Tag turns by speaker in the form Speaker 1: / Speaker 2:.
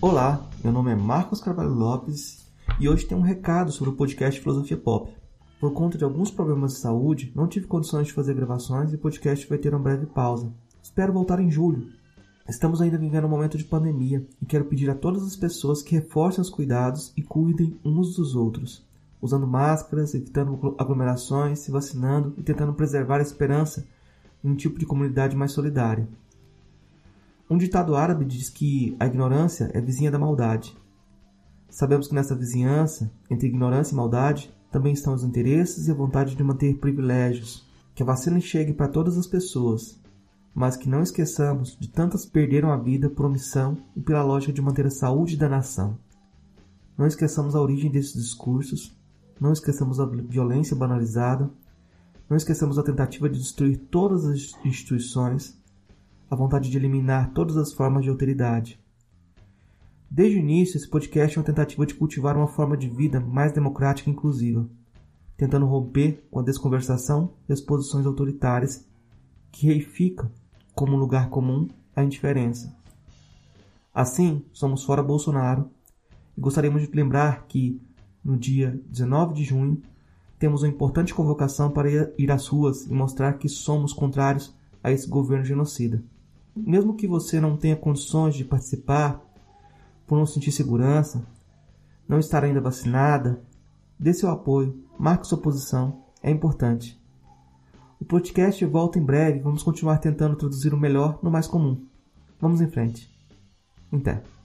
Speaker 1: Olá, meu nome é Marcos Carvalho Lopes e hoje tem um recado sobre o podcast Filosofia Pop. Por conta de alguns problemas de saúde, não tive condições de fazer gravações e o podcast vai ter uma breve pausa. Espero voltar em julho. Estamos ainda vivendo um momento de pandemia e quero pedir a todas as pessoas que reforcem os cuidados e cuidem uns dos outros, usando máscaras, evitando aglomerações, se vacinando e tentando preservar a esperança em um tipo de comunidade mais solidária. Um ditado árabe diz que a ignorância é vizinha da maldade. Sabemos que nessa vizinhança, entre ignorância e maldade, também estão os interesses e a vontade de manter privilégios. Que a vacina chegue para todas as pessoas, mas que não esqueçamos de tantas perderam a vida por omissão e pela lógica de manter a saúde da nação. Não esqueçamos a origem desses discursos, não esqueçamos a violência banalizada, não esqueçamos a tentativa de destruir todas as instituições a vontade de eliminar todas as formas de alteridade. Desde o início, esse podcast é uma tentativa de cultivar uma forma de vida mais democrática e inclusiva, tentando romper com a desconversação e as posições autoritárias que reificam como lugar comum a indiferença. Assim, somos fora Bolsonaro e gostaríamos de lembrar que, no dia 19 de junho, temos uma importante convocação para ir às ruas e mostrar que somos contrários a esse governo genocida mesmo que você não tenha condições de participar, por não sentir segurança, não estar ainda vacinada, dê seu apoio, marque sua posição, é importante. O podcast volta em breve, vamos continuar tentando traduzir o melhor no mais comum. Vamos em frente. Até.